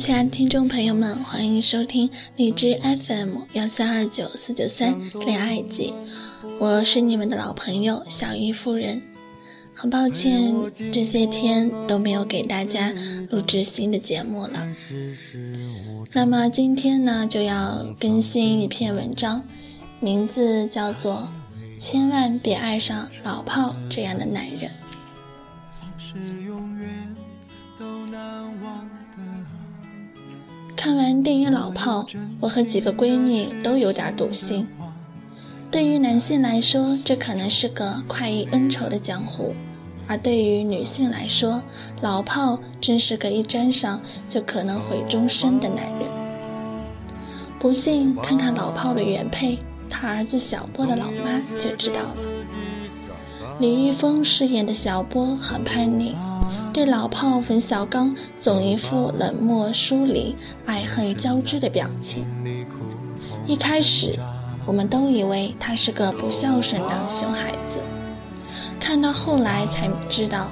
亲爱的听众朋友们，欢迎收听荔枝 FM 幺三二九四九三恋爱季，我是你们的老朋友小鱼夫人。很抱歉这些天都没有给大家录制新的节目了。那么今天呢，就要更新一篇文章，名字叫做《千万别爱上老炮这样的男人》。是永远看完电影《老炮》，我和几个闺蜜都有点堵心。对于男性来说，这可能是个快意恩仇的江湖；而对于女性来说，老炮真是个一沾上就可能毁终身的男人。不信，看看老炮的原配，他儿子小波的老妈就知道了。李易峰饰演的小波很叛逆。对老炮冯小刚总一副冷漠疏离、爱恨交织的表情。一开始，我们都以为他是个不孝顺的熊孩子。看到后来才知道，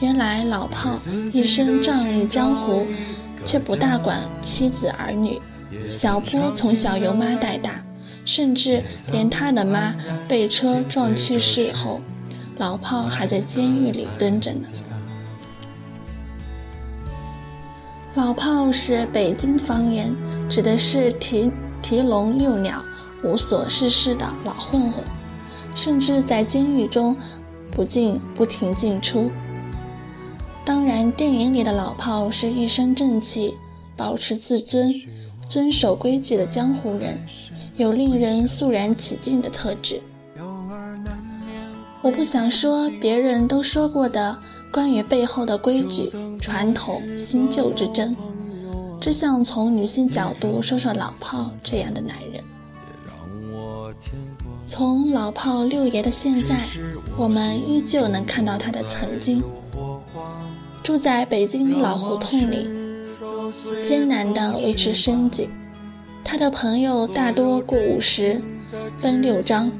原来老炮一生仗义江湖，却不大管妻子儿女。小波从小由妈带大，甚至连他的妈被车撞去世后，老炮还在监狱里蹲着呢。老炮是北京方言，指的是提提笼遛鸟、无所事事的老混混，甚至在监狱中不进不停进出。当然，电影里的老炮是一身正气、保持自尊、遵守规矩的江湖人，有令人肃然起敬的特质。我不想说别人都说过的。关于背后的规矩、传统、新旧之争，只想从女性角度说说老炮这样的男人。从老炮六爷的现在，我们依旧能看到他的曾经。住在北京老胡同里，艰难地维持生计。他的朋友大多过五十，奔六张。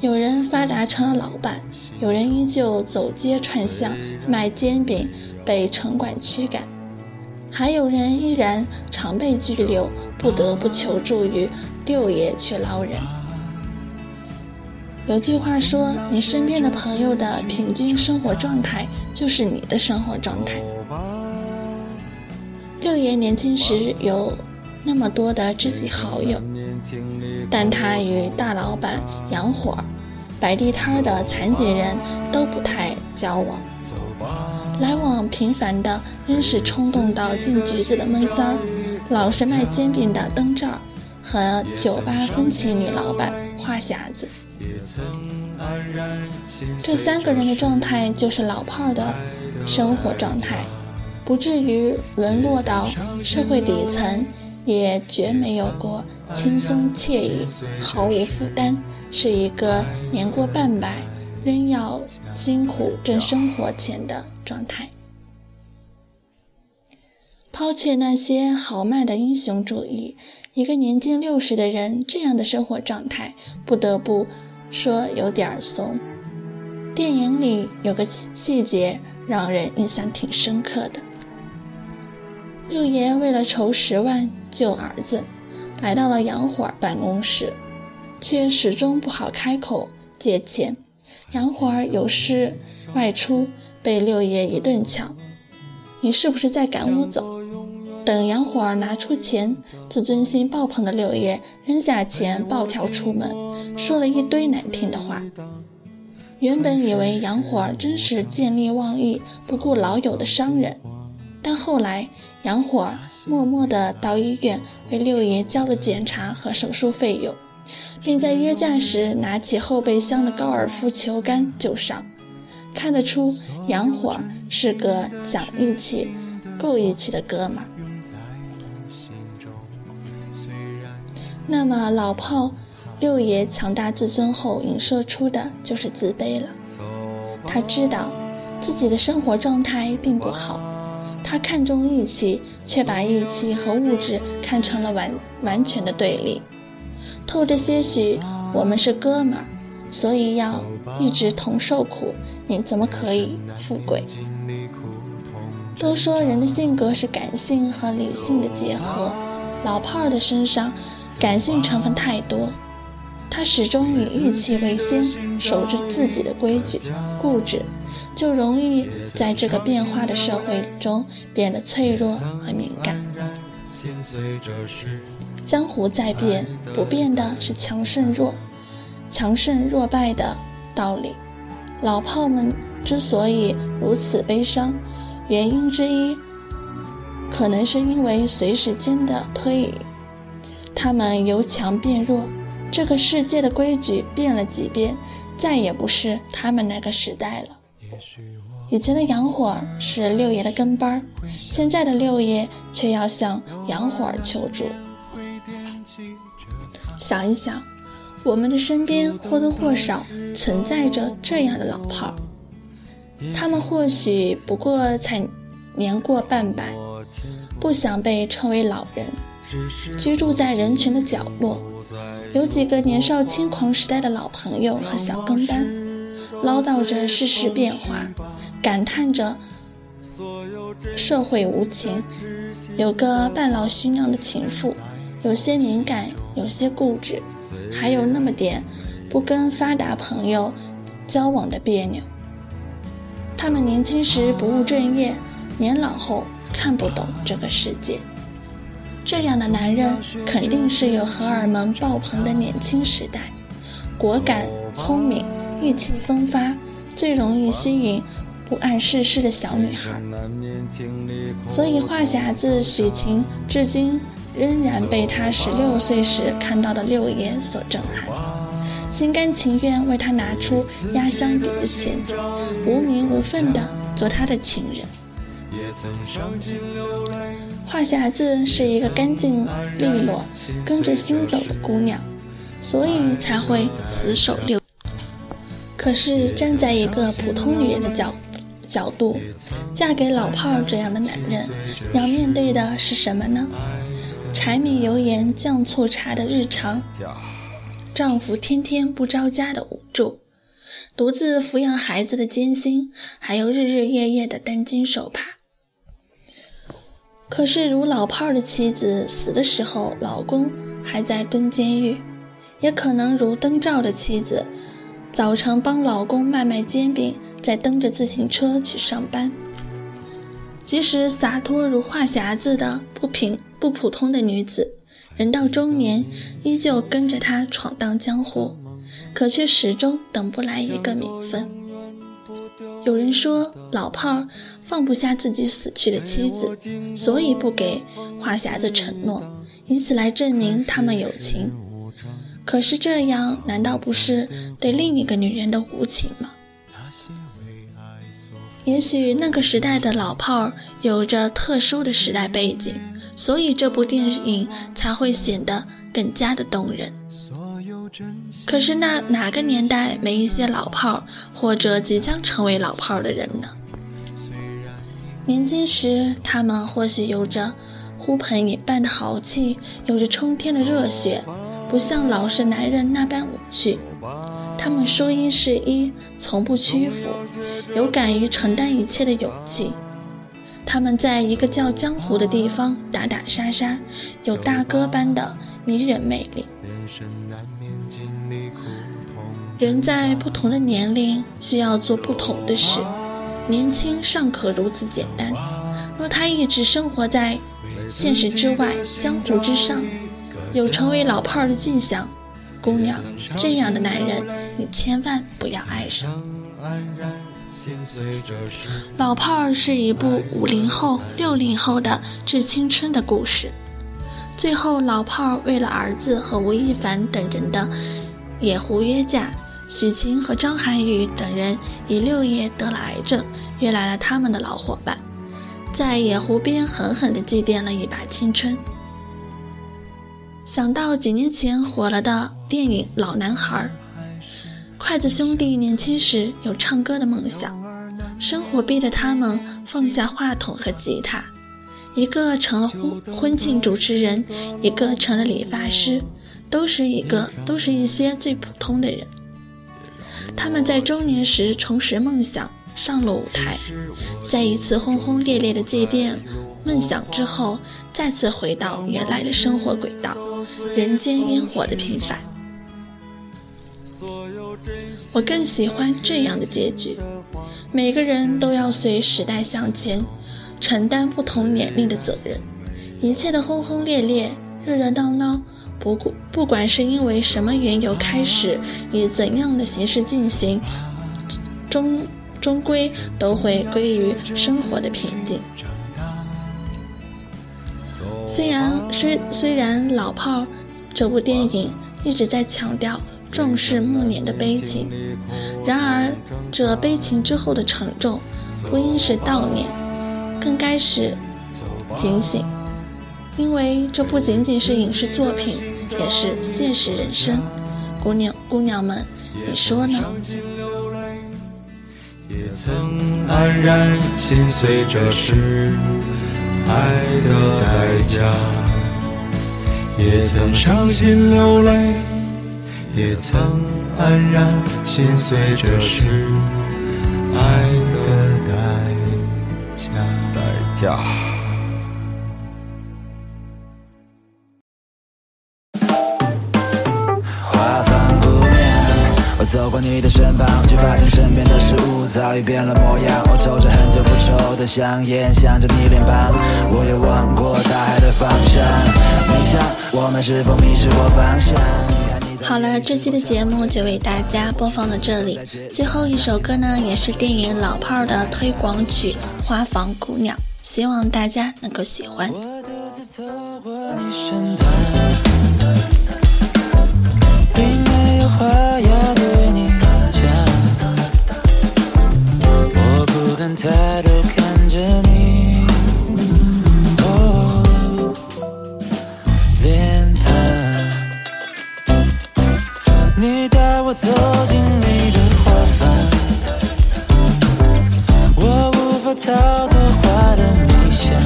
有人发达成了老板，有人依旧走街串巷卖煎饼，被城管驱赶，还有人依然常被拘留，不得不求助于六爷去捞人。有句话说：“你身边的朋友的平均生活状态，就是你的生活状态。”六爷年轻时有那么多的知己好友。但他与大老板杨火、摆地摊的残疾人都不太交往，来往频繁的仍是冲动到进局子的闷三儿，老是卖煎饼的灯罩和酒吧分情女老板花匣子。这三个人的状态就是老炮儿的生活状态，不至于沦落到社会底层。也绝没有过轻松惬意、毫无负担，是一个年过半百仍要辛苦挣生活钱的状态。抛却那些豪迈的英雄主义，一个年近六十的人这样的生活状态，不得不说有点怂。电影里有个细节让人印象挺深刻的。六爷为了筹十万救儿子，来到了杨火办公室，却始终不好开口借钱。杨火有事外出，被六爷一顿抢：“你是不是在赶我走？”等杨火拿出钱，自尊心爆棚的六爷扔下钱，暴跳出门，说了一堆难听的话。原本以为杨火儿真是见利忘义、不顾老友的商人。但后来，杨火儿默默地到医院为六爷交了检查和手术费用，并在约架时拿起后备箱的高尔夫球杆就上。看得出，杨火儿是个讲义气、够义气的哥们。那么，老炮六爷强大自尊后影射出的就是自卑了。他知道自己的生活状态并不好。他看重义气，却把义气和物质看成了完完全的对立，透着些许我们是哥们儿，所以要一直同受苦。你怎么可以富贵？都说人的性格是感性和理性的结合，老炮儿的身上感性成分太多，他始终以义气为先，守着自己的规矩，固执，就容易在这个变化的社会中变得脆弱和敏感。江湖在变，不变的是强胜弱，强胜弱败的道理。老炮们之所以如此悲伤。原因之一，可能是因为随时间的推移，他们由强变弱，这个世界的规矩变了几遍，再也不是他们那个时代了。以前的洋火儿是六爷的跟班儿，现在的六爷却要向洋火儿求助。想一想，我们的身边或多或少存在着这样的老炮儿。他们或许不过才年过半百，不想被称为老人，居住在人群的角落，有几个年少轻狂时代的老朋友和小跟班，唠叨着世事变化，感叹着社会无情。有个半老徐娘的情妇，有些敏感，有些固执，还有那么点不跟发达朋友交往的别扭。他们年轻时不务正业，年老后看不懂这个世界。这样的男人肯定是有荷尔蒙爆棚的年轻时代，果敢、聪明、意气风发，最容易吸引不谙世事的小女孩。所以话匣子许晴至今仍然被他十六岁时看到的六爷所震撼。心甘情愿为他拿出压箱底的钱，无名无份的做他的情人。话匣子是一个干净利落、跟着心走的姑娘，所以才会死守六。可是站在一个普通女人的角角度，嫁给老炮儿这样的男人，要面对的是什么呢？柴米油盐酱醋茶的日常。丈夫天天不着家的无助，独自抚养孩子的艰辛，还有日日夜夜的担惊受怕。可是，如老炮儿的妻子死的时候，老公还在蹲监狱；也可能如灯罩的妻子，早晨帮老公卖卖煎饼，再蹬着自行车去上班。即使洒脱如话匣子的不平不普通的女子。人到中年，依旧跟着他闯荡江湖，可却始终等不来一个名分。有人说，老炮儿放不下自己死去的妻子，所以不给话匣子承诺，以此来证明他们有情。可是这样，难道不是对另一个女人的无情吗？也许那个时代的老炮儿有着特殊的时代背景。所以这部电影才会显得更加的动人。可是那哪个年代没一些老炮儿或者即将成为老炮儿的人呢？年轻时他们或许有着呼朋引伴的豪气，有着冲天的热血，不像老实男人那般无趣。他们说一是一，从不屈服，有敢于承担一切的勇气。他们在一个叫江湖的地方打打杀杀，有大哥般的迷人魅力。人在不同的年龄需要做不同的事，年轻尚可如此简单。若他一直生活在现实之外，江湖之上，有成为老炮儿的迹象，姑娘，这样的男人你千万不要爱上。老炮儿是一部五零后、六零后的致青春的故事。最后，老炮儿为了儿子和吴亦凡等人的野狐约架，许晴和张涵予等人以六爷得了癌症，约来了他们的老伙伴，在野湖边狠狠地祭奠了一把青春。想到几年前火了的电影《老男孩》。筷子兄弟年轻时有唱歌的梦想，生活逼得他们放下话筒和吉他，一个成了婚婚庆主持人，一个成了理发师，都是一个都是一些最普通的人。他们在中年时重拾梦想，上了舞台，在一次轰轰烈烈的祭奠梦想之后，再次回到原来的生活轨道，人间烟火的平凡。我更喜欢这样的结局：每个人都要随时代向前，承担不同年龄的责任。一切的轰轰烈烈、热热闹闹，不顾不管是因为什么缘由开始，以怎样的形式进行，终终归都会归于生活的平静。虽然虽虽然老炮儿这部电影一直在强调重视暮年的悲情，然而这悲情之后的沉重，不应是悼念，更该是警醒。因为这不仅仅是影视作品，也是现实人生。姑娘姑娘们，你说呢？也曾黯然心碎，这是爱的代价；也曾伤心流泪，也曾黯然心碎，这是爱的代价。代价。走过你的身旁，却发现身早已变了模样。我抽着很久不抽的香烟，想着你脸庞。我也望过大海的方向，你想我们是否迷失过方向？好了，这期的节目就为大家播放到这里。最后一首歌呢，也是电影《老炮儿》的推广曲《花房姑娘》，希望大家能够喜欢。抬逃脱花的迷香，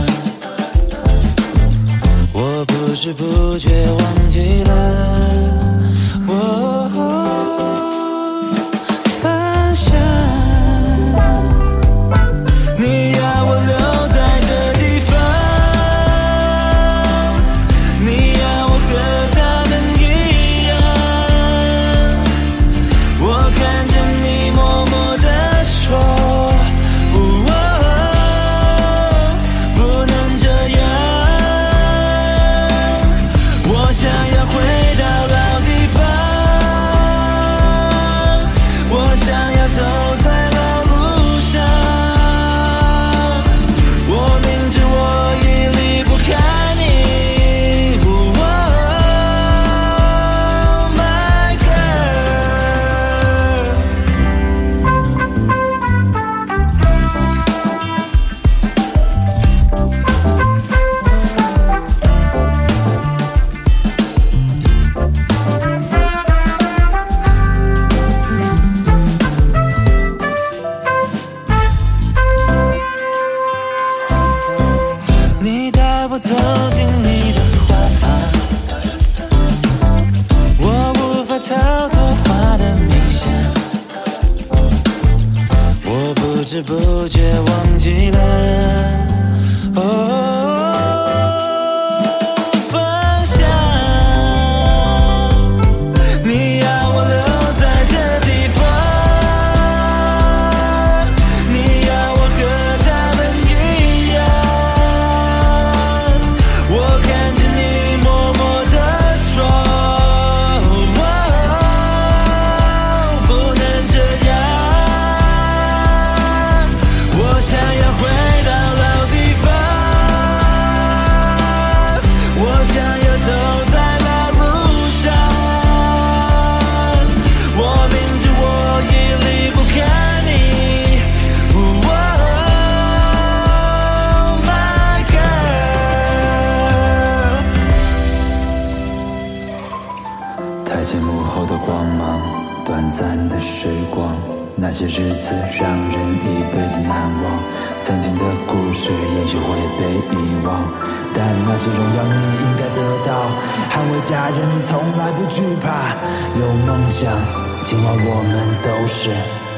我不知不觉不觉幕后的光芒，短暂的时光那些日子让人一辈子难忘，曾经的故事也许会被遗忘，但那些荣耀你应该得到。捍卫家人，你从来不惧怕。有梦想，今晚我们都是。